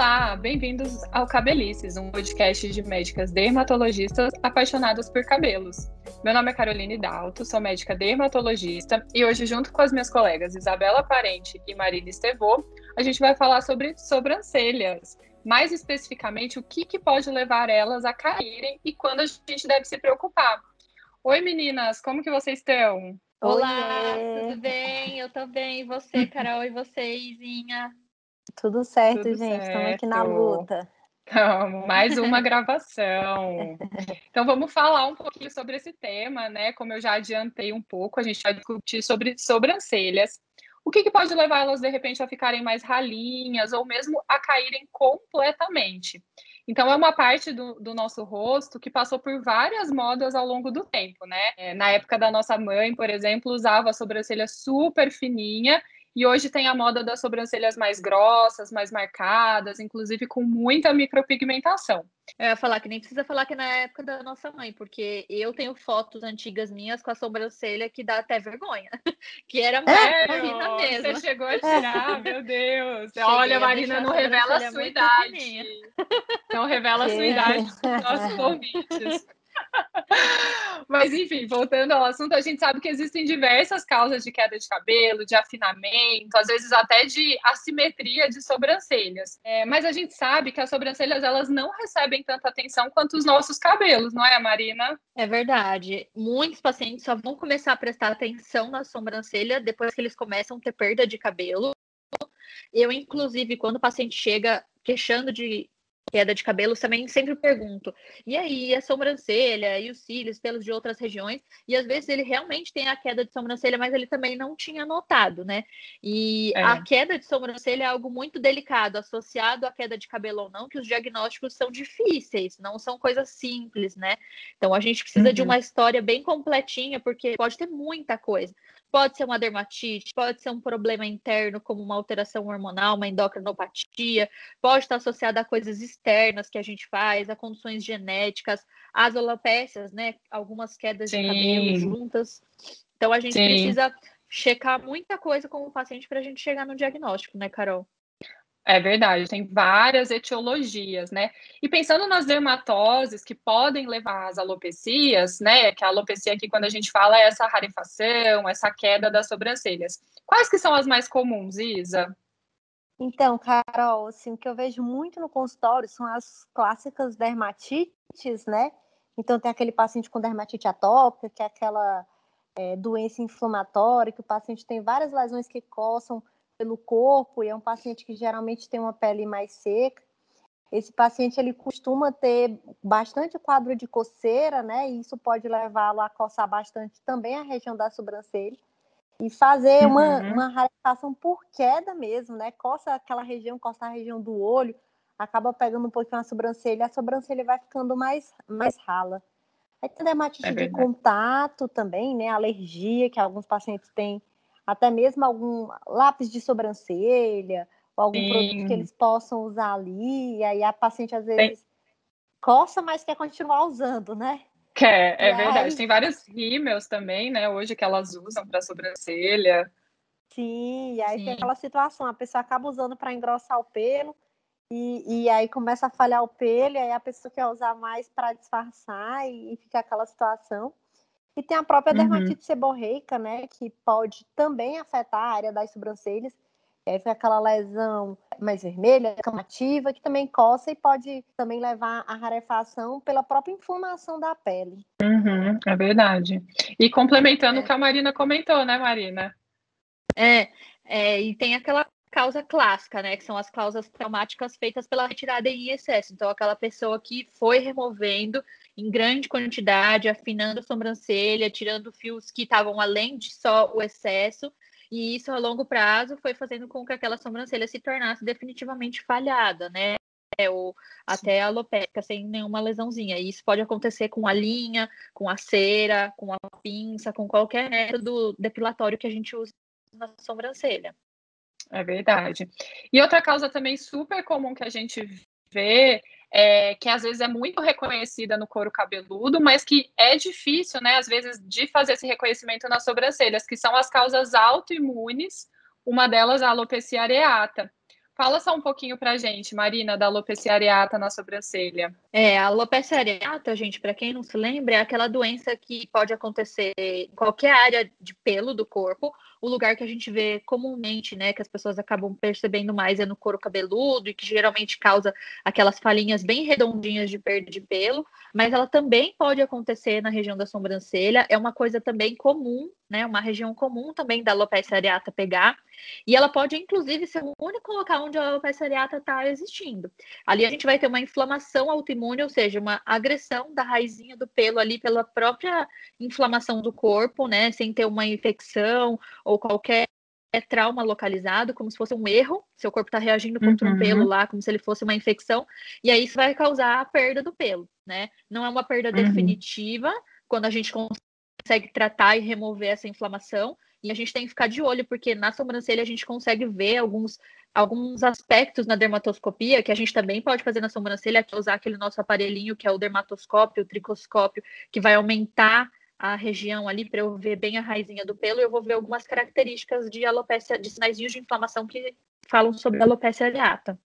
Olá, bem-vindos ao Cabelices, um podcast de médicas dermatologistas apaixonadas por cabelos. Meu nome é Caroline Dalto, sou médica dermatologista e hoje, junto com as minhas colegas Isabela Parente e Marina Estevô, a gente vai falar sobre sobrancelhas. Mais especificamente, o que, que pode levar elas a caírem e quando a gente deve se preocupar. Oi, meninas, como que vocês estão? Olá, Oiê. tudo bem? Eu tô bem. E você, Carol? E você, Izinha? Tudo certo, Tudo gente. Estamos aqui na luta. Então, mais uma gravação. Então, vamos falar um pouquinho sobre esse tema, né? Como eu já adiantei um pouco, a gente vai discutir sobre sobrancelhas. O que, que pode levar elas, de repente, a ficarem mais ralinhas ou mesmo a caírem completamente? Então, é uma parte do, do, nosso rosto que passou por várias modas ao longo do tempo, né? É, na época da nossa mãe, por exemplo, usava a sobrancelha super fininha e hoje tem a moda das sobrancelhas mais grossas, mais marcadas, inclusive com muita micropigmentação. Eu ia falar que nem precisa falar que é na época da nossa mãe, porque eu tenho fotos antigas minhas com a sobrancelha que dá até vergonha. Que era Marina mesmo. Você chegou a tirar, meu Deus. Cheguei Olha, Marina, não revela a sua idade. Não revela a sua idade nossos ouvintes. Mas, enfim, voltando ao assunto, a gente sabe que existem diversas causas de queda de cabelo, de afinamento, às vezes até de assimetria de sobrancelhas. É, mas a gente sabe que as sobrancelhas elas não recebem tanta atenção quanto os nossos cabelos, não é, Marina? É verdade. Muitos pacientes só vão começar a prestar atenção na sobrancelha depois que eles começam a ter perda de cabelo. Eu, inclusive, quando o paciente chega queixando de queda de cabelos, também sempre pergunto: e aí, a sobrancelha e os cílios, pelos de outras regiões? E às vezes ele realmente tem a queda de sobrancelha, mas ele também não tinha notado, né? E é. a queda de sobrancelha é algo muito delicado, associado à queda de cabelo ou não, que os diagnósticos são difíceis, não são coisas simples, né? Então a gente precisa uhum. de uma história bem completinha, porque pode ter muita coisa. Pode ser uma dermatite, pode ser um problema interno, como uma alteração hormonal, uma endocrinopatia, pode estar associada a coisas externas que a gente faz, a condições genéticas, as alopécias, né? Algumas quedas Sim. de cabelo juntas. Então a gente Sim. precisa checar muita coisa com o paciente para a gente chegar no diagnóstico, né, Carol? É verdade, tem várias etiologias, né? E pensando nas dermatoses que podem levar às alopecias, né? Que a alopecia aqui, quando a gente fala, é essa rarefação, essa queda das sobrancelhas. Quais que são as mais comuns, Isa? Então, Carol, assim, o que eu vejo muito no consultório são as clássicas dermatites, né? Então, tem aquele paciente com dermatite atópica, que é aquela é, doença inflamatória, que o paciente tem várias lesões que coçam pelo corpo e é um paciente que geralmente tem uma pele mais seca. Esse paciente ele costuma ter bastante quadro de coceira, né? E isso pode levá-lo a coçar bastante também a região da sobrancelha e fazer uhum. uma, uma por queda mesmo, né? Coça aquela região, coça a região do olho, acaba pegando um pouquinho a sobrancelha, a sobrancelha vai ficando mais, mais rala. Aí tem dermatite é de contato também, né? Alergia que alguns pacientes têm até mesmo algum lápis de sobrancelha, ou algum Sim. produto que eles possam usar ali, e aí a paciente às vezes Tem... coça, mas quer continuar usando, né? Quer, é verdade. Aí... Tem vários rímels também, né, hoje que elas usam para sobrancelha. Sim, e aí Sim. tem aquela situação, a pessoa acaba usando para engrossar o pelo, e, e, aí começa a falhar o pelo, e aí a pessoa quer usar mais para disfarçar, e, e fica aquela situação. E tem a própria uhum. dermatite seborreica, né, que pode também afetar a área das sobrancelhas. É, fica aquela lesão mais vermelha, camativa, que também coça e pode também levar à rarefação pela própria inflamação da pele. Uhum, é verdade. E complementando é. o que a Marina comentou, né, Marina? É, é, e tem aquela causa clássica, né? Que são as causas traumáticas feitas pela retirada em excesso. Então, aquela pessoa que foi removendo em grande quantidade, afinando a sobrancelha, tirando fios que estavam além de só o excesso, e isso a longo prazo foi fazendo com que aquela sobrancelha se tornasse definitivamente falhada, né? Ou até alopécica, sem nenhuma lesãozinha. E isso pode acontecer com a linha, com a cera, com a pinça, com qualquer método depilatório que a gente usa na sobrancelha. É verdade. E outra causa também super comum que a gente vê é, que às vezes é muito reconhecida no couro cabeludo, mas que é difícil, né, às vezes, de fazer esse reconhecimento nas sobrancelhas, que são as causas autoimunes, uma delas a alopecia areata. Fala só um pouquinho pra gente, Marina, da alopecia areata na sobrancelha. É, a alopecia areata, gente, para quem não se lembra, é aquela doença que pode acontecer em qualquer área de pelo do corpo. O lugar que a gente vê comumente, né, que as pessoas acabam percebendo mais é no couro cabeludo e que geralmente causa aquelas falinhas bem redondinhas de perda de pelo, mas ela também pode acontecer na região da sobrancelha. É uma coisa também comum, né, uma região comum também da alopecia areata pegar. E ela pode, inclusive, ser o único local onde a alopecia areata está existindo. Ali a gente vai ter uma inflamação autoimune, ou seja, uma agressão da raizinha do pelo ali pela própria inflamação do corpo, né? Sem ter uma infecção ou qualquer trauma localizado, como se fosse um erro. Seu corpo está reagindo contra uhum. um pelo lá, como se ele fosse uma infecção. E aí isso vai causar a perda do pelo, né? Não é uma perda uhum. definitiva, quando a gente consegue tratar e remover essa inflamação, e a gente tem que ficar de olho, porque na sobrancelha a gente consegue ver alguns, alguns aspectos na dermatoscopia que a gente também pode fazer na sobrancelha, que é usar aquele nosso aparelhinho que é o dermatoscópio, o tricoscópio, que vai aumentar a região ali para eu ver bem a raizinha do pelo, eu vou ver algumas características de alopecia, de sinaizinhos de inflamação que falam sobre alopecia areata.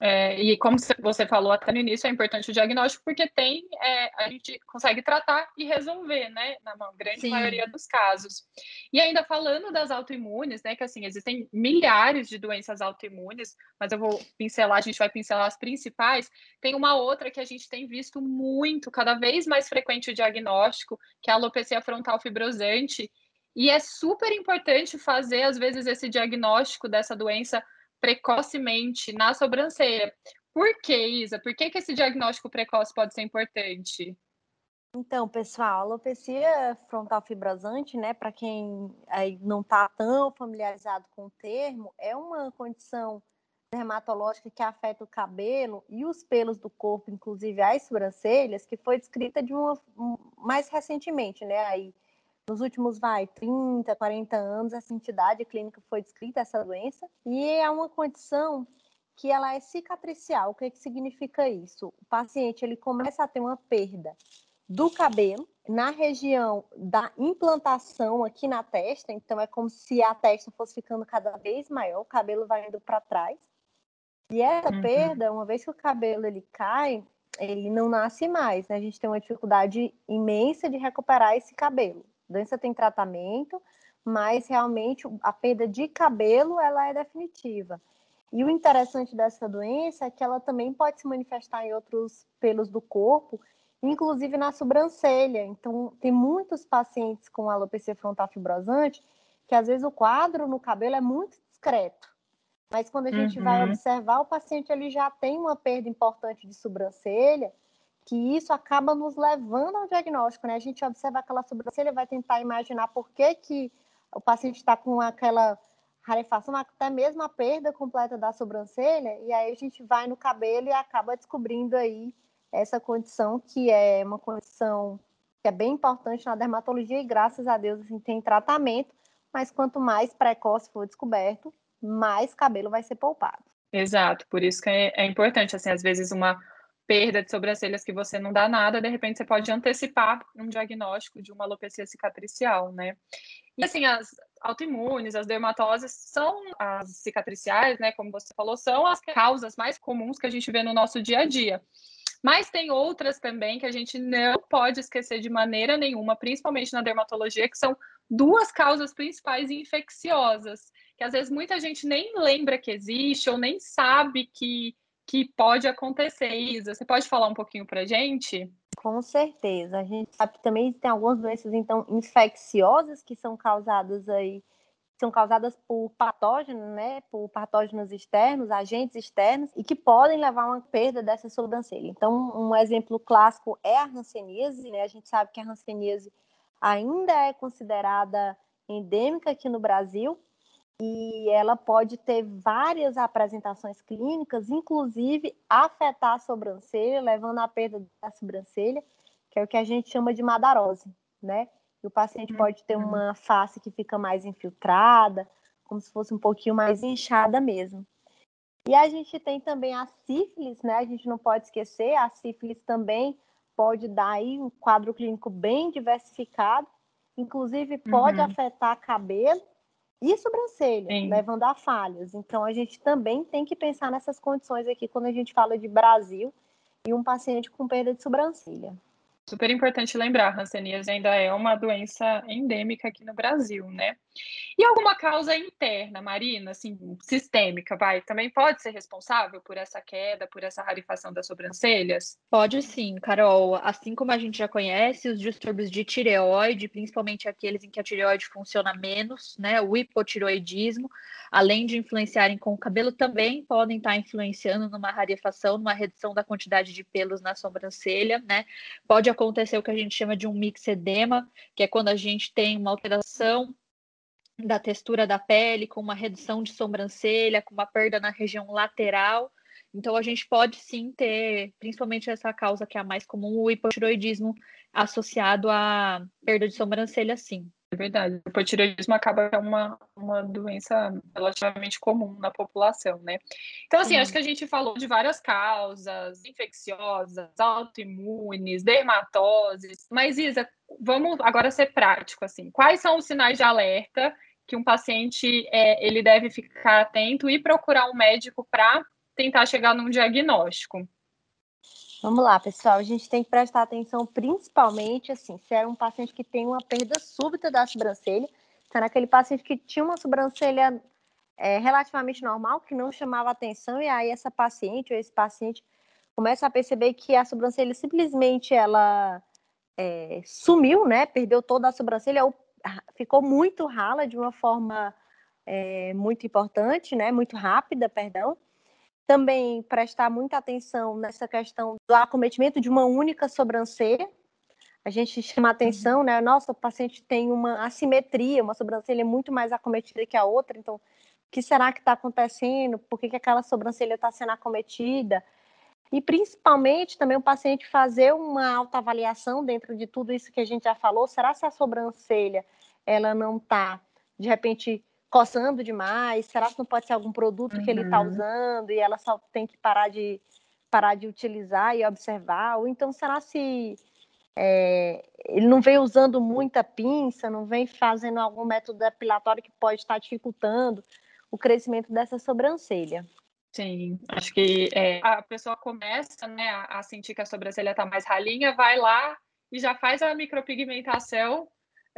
É, e como você falou até no início, é importante o diagnóstico porque tem, é, a gente consegue tratar e resolver, né, na grande Sim. maioria dos casos. E ainda falando das autoimunes, né, que assim, existem milhares de doenças autoimunes, mas eu vou pincelar, a gente vai pincelar as principais. Tem uma outra que a gente tem visto muito, cada vez mais frequente o diagnóstico, que é a alopecia frontal fibrosante, e é super importante fazer, às vezes, esse diagnóstico dessa doença precocemente na sobrancelha. Por que, Isa? Por que, que esse diagnóstico precoce pode ser importante? Então, pessoal, alopecia frontal fibrosante, né, para quem aí não está tão familiarizado com o termo, é uma condição dermatológica que afeta o cabelo e os pelos do corpo, inclusive as sobrancelhas, que foi descrita de uma mais recentemente, né, aí nos últimos, vai, 30, 40 anos, essa entidade clínica foi descrita, essa doença, e é uma condição que ela é cicatricial. O que, é que significa isso? O paciente ele começa a ter uma perda do cabelo na região da implantação aqui na testa, então é como se a testa fosse ficando cada vez maior, o cabelo vai indo para trás. E essa uhum. perda, uma vez que o cabelo ele cai, ele não nasce mais, né? A gente tem uma dificuldade imensa de recuperar esse cabelo. Doença tem tratamento, mas realmente a perda de cabelo ela é definitiva. E o interessante dessa doença é que ela também pode se manifestar em outros pelos do corpo, inclusive na sobrancelha. Então, tem muitos pacientes com alopecia frontal fibrosante que às vezes o quadro no cabelo é muito discreto. Mas quando a gente uhum. vai observar, o paciente ele já tem uma perda importante de sobrancelha que isso acaba nos levando ao diagnóstico, né? A gente observa aquela sobrancelha, vai tentar imaginar por que, que o paciente está com aquela rarefação, até mesmo a perda completa da sobrancelha, e aí a gente vai no cabelo e acaba descobrindo aí essa condição que é uma condição que é bem importante na dermatologia e graças a Deus assim, tem tratamento, mas quanto mais precoce for descoberto, mais cabelo vai ser poupado. Exato, por isso que é, é importante, assim, às vezes uma perda de sobrancelhas que você não dá nada, de repente você pode antecipar um diagnóstico de uma alopecia cicatricial, né? E assim, as autoimunes, as dermatoses são as cicatriciais, né? Como você falou, são as causas mais comuns que a gente vê no nosso dia a dia. Mas tem outras também que a gente não pode esquecer de maneira nenhuma, principalmente na dermatologia, que são duas causas principais infecciosas, que às vezes muita gente nem lembra que existe ou nem sabe que que pode acontecer, Isa. Você pode falar um pouquinho para gente? Com certeza. A gente sabe que também tem algumas doenças então infecciosas que são causadas aí são causadas por patógenos, né, por patógenos externos, agentes externos, e que podem levar a uma perda dessa sobrancelha. Então, um exemplo clássico é a hanseníase, né? A gente sabe que a hanseníase ainda é considerada endêmica aqui no Brasil, e ela pode ter várias apresentações clínicas, inclusive afetar a sobrancelha, levando à perda da sobrancelha, que é o que a gente chama de madarose, né? E o paciente pode ter uhum. uma face que fica mais infiltrada, como se fosse um pouquinho mais inchada mesmo. E a gente tem também a sífilis, né? A gente não pode esquecer, a sífilis também pode dar aí um quadro clínico bem diversificado, inclusive pode uhum. afetar cabelo e sobrancelha, Sim. levando a falhas. Então, a gente também tem que pensar nessas condições aqui quando a gente fala de Brasil e um paciente com perda de sobrancelha. Super importante lembrar, hanseníase ainda é uma doença endêmica aqui no Brasil, né? E alguma causa interna, Marina, assim, sistêmica, vai, também pode ser responsável por essa queda, por essa rarifação das sobrancelhas? Pode sim, Carol. Assim como a gente já conhece, os distúrbios de tireoide, principalmente aqueles em que a tireoide funciona menos, né? O hipotiroidismo, além de influenciarem com o cabelo, também podem estar influenciando numa rarefação, numa redução da quantidade de pelos na sobrancelha, né? Pode acontecer o que a gente chama de um mixedema, que é quando a gente tem uma alteração da textura da pele, com uma redução de sobrancelha, com uma perda na região lateral. Então, a gente pode sim ter, principalmente essa causa que é a mais comum, o hipotiroidismo associado à perda de sobrancelha, sim. É verdade. O hipotireoidismo acaba sendo uma, uma doença relativamente comum na população, né? Então, assim, acho que a gente falou de várias causas, infecciosas, autoimunes, dermatoses. Mas, Isa, vamos agora ser prático, assim. Quais são os sinais de alerta que um paciente é, ele deve ficar atento e procurar um médico para tentar chegar num diagnóstico? Vamos lá, pessoal. A gente tem que prestar atenção principalmente assim, se é um paciente que tem uma perda súbita da sobrancelha, se é aquele paciente que tinha uma sobrancelha é, relativamente normal, que não chamava atenção, e aí essa paciente ou esse paciente começa a perceber que a sobrancelha simplesmente ela é, sumiu, né? Perdeu toda a sobrancelha ou ficou muito rala de uma forma é, muito importante, né? Muito rápida, perdão também prestar muita atenção nessa questão do acometimento de uma única sobrancelha. A gente chama atenção, né? Nossa, o paciente tem uma assimetria, uma sobrancelha muito mais acometida que a outra, então, o que será que está acontecendo? Por que, que aquela sobrancelha está sendo acometida? E principalmente também o paciente fazer uma autoavaliação dentro de tudo isso que a gente já falou. Será que a sobrancelha ela não está, de repente, coçando demais? Será que não pode ser algum produto uhum. que ele está uhum. usando e ela só tem que parar de parar de utilizar e observar? Ou então será se é, ele não vem usando muita pinça, não vem fazendo algum método depilatório que pode estar dificultando o crescimento dessa sobrancelha? Sim, acho que é, a pessoa começa né, a sentir que a sobrancelha está mais ralinha, vai lá e já faz a micropigmentação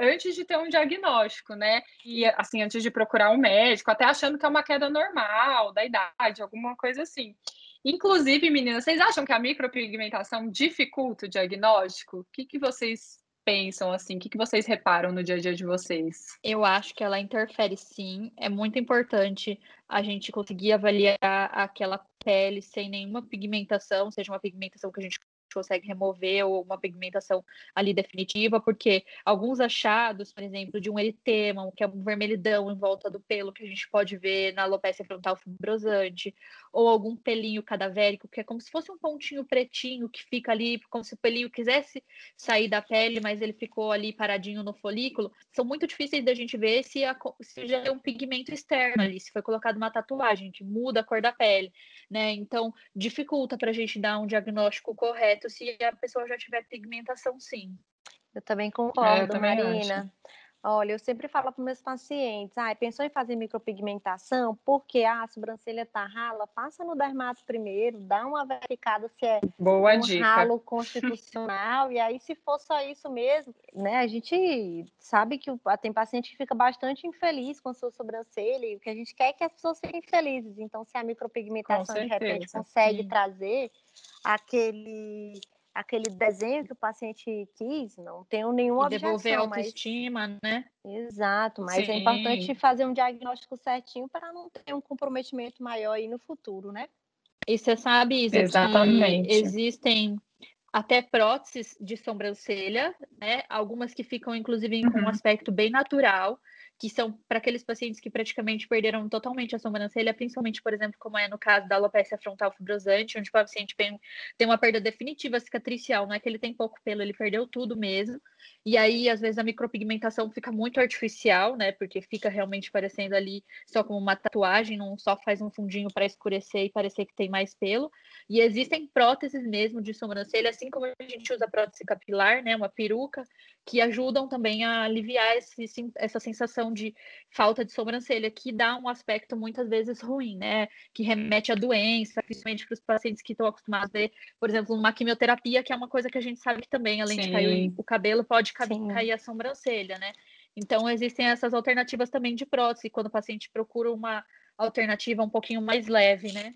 antes de ter um diagnóstico, né? E assim, antes de procurar um médico, até achando que é uma queda normal da idade, alguma coisa assim. Inclusive, meninas, vocês acham que a micropigmentação dificulta o diagnóstico? O que, que vocês pensam assim? O que, que vocês reparam no dia a dia de vocês? Eu acho que ela interfere sim. É muito importante a gente conseguir avaliar aquela pele sem nenhuma pigmentação, seja uma pigmentação que a gente consegue remover ou uma pigmentação ali definitiva, porque alguns achados, por exemplo, de um eritema, que é um vermelhidão em volta do pelo que a gente pode ver na alopecia frontal fibrosante, ou algum pelinho cadavérico, que é como se fosse um pontinho pretinho que fica ali, como se o pelinho quisesse sair da pele, mas ele ficou ali paradinho no folículo, são muito difíceis da gente ver se, a, se já é um pigmento externo ali, se foi colocado uma tatuagem, que muda a cor da pele, né? Então, dificulta para a gente dar um diagnóstico correto se a pessoa já tiver pigmentação, sim. Eu também concordo, é, eu também Marina. Acho. Olha, eu sempre falo para meus pacientes, ah, pensou em fazer micropigmentação? Porque ah, a sobrancelha tá rala, passa no dermato primeiro, dá uma verificada se é Boa um dica. ralo constitucional, e aí se for só isso mesmo, né, a gente sabe que tem paciente que fica bastante infeliz com a sua sobrancelha, e o que a gente quer é que as pessoas fiquem felizes, então se a micropigmentação de repente consegue sim. trazer aquele aquele desenho que o paciente quis, não tenho nenhuma e objeção. Devolver a autoestima, mas... né? Exato, mas é Sim. é importante fazer um diagnóstico certinho para não ter um comprometimento maior aí no futuro, né? E você sabe, Isa, Exatamente. que existem até próteses de sobrancelha, né? Algumas que ficam, inclusive, com um uhum. aspecto bem natural, que são para aqueles pacientes que praticamente perderam totalmente a sobrancelha, principalmente, por exemplo, como é no caso da alopecia frontal fibrosante, onde o paciente tem, tem uma perda definitiva cicatricial, não é que ele tem pouco pelo, ele perdeu tudo mesmo. E aí, às vezes, a micropigmentação fica muito artificial, né? Porque fica realmente parecendo ali só como uma tatuagem, não só faz um fundinho para escurecer e parecer que tem mais pelo. E existem próteses mesmo de sobrancelha, assim como a gente usa prótese capilar, né? Uma peruca, que ajudam também a aliviar esse, essa sensação questão de falta de sobrancelha, que dá um aspecto muitas vezes ruim, né? Que remete à doença, principalmente para os pacientes que estão acostumados a ver, por exemplo, uma quimioterapia, que é uma coisa que a gente sabe que também, além Sim. de cair o cabelo, pode cair a sobrancelha, né? Então, existem essas alternativas também de prótese, quando o paciente procura uma alternativa um pouquinho mais leve, né?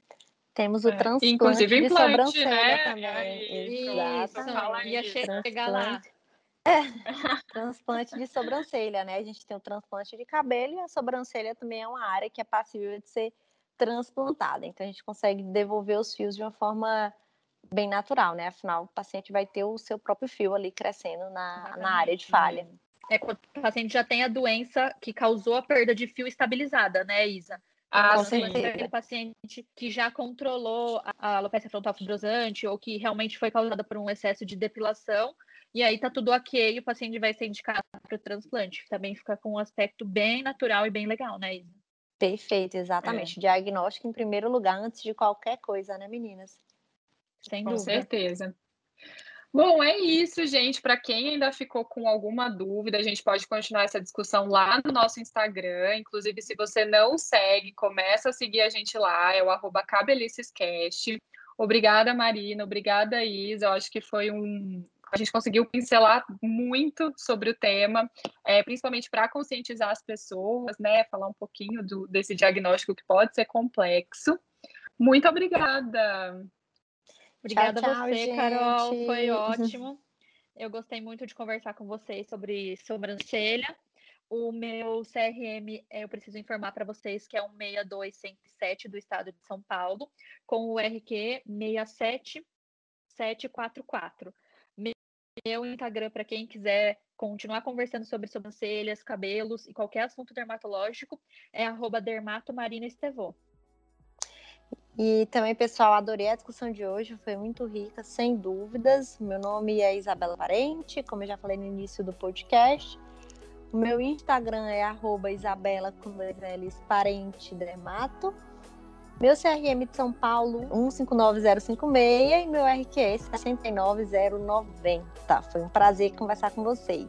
Temos o é, transplante Inclusive, de implante, sobrancelha né? também. Isso, Exato. ia chegar lá. É, transplante de sobrancelha, né? A gente tem o transplante de cabelo e a sobrancelha também é uma área que é passível de ser transplantada. Então a gente consegue devolver os fios de uma forma bem natural, né? Afinal, o paciente vai ter o seu próprio fio ali crescendo na, na área de falha. É quando o paciente já tem a doença que causou a perda de fio estabilizada, né, Isa? Ah, sim. Aquele paciente que já controlou a alopecia frontal fibrosante ou que realmente foi causada por um excesso de depilação, e aí tá tudo ok, o paciente vai ser indicado para o transplante. Também fica com um aspecto bem natural e bem legal, né, Isa? Perfeito, exatamente. É. Diagnóstico em primeiro lugar antes de qualquer coisa, né, meninas? Sem com dúvida. certeza. Bom, é isso, gente. Para quem ainda ficou com alguma dúvida, a gente pode continuar essa discussão lá no nosso Instagram. Inclusive, se você não segue, começa a seguir a gente lá, é o arroba cabelicescast. Obrigada, Marina. Obrigada, Isa. Eu acho que foi um. A gente conseguiu pincelar muito sobre o tema, é, principalmente para conscientizar as pessoas, né? Falar um pouquinho do, desse diagnóstico que pode ser complexo. Muito obrigada. Obrigada tchau, a você, gente. Carol. Foi ótimo. Eu gostei muito de conversar com vocês sobre sobrancelha. O meu CRM, eu preciso informar para vocês que é um 6207 do estado de São Paulo, com o RQ 67744. Meu Instagram, para quem quiser continuar conversando sobre sobrancelhas, cabelos e qualquer assunto dermatológico, é dermatomarinaestevô. E também, pessoal, adorei a discussão de hoje, foi muito rica, sem dúvidas. Meu nome é Isabela Parente, como eu já falei no início do podcast. O meu Instagram é arroba Isabela com dois L's, parente dermato. Meu CRM de São Paulo, 159056 e meu RQS 69090. Foi um prazer conversar com vocês.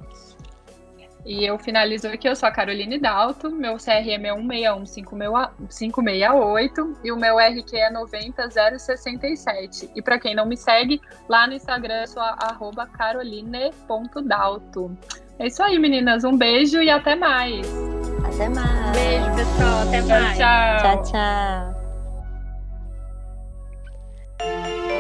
E eu finalizo aqui, eu sou a Caroline Dalto, meu CRM é 161568 e o meu RQ é 90067. E para quem não me segue, lá no Instagram eu sou arroba caroline.dalto. É isso aí, meninas. Um beijo e até mais. Até mais. Beijo, pessoal. Até mais. tchau. Tchau, tchau. Bye.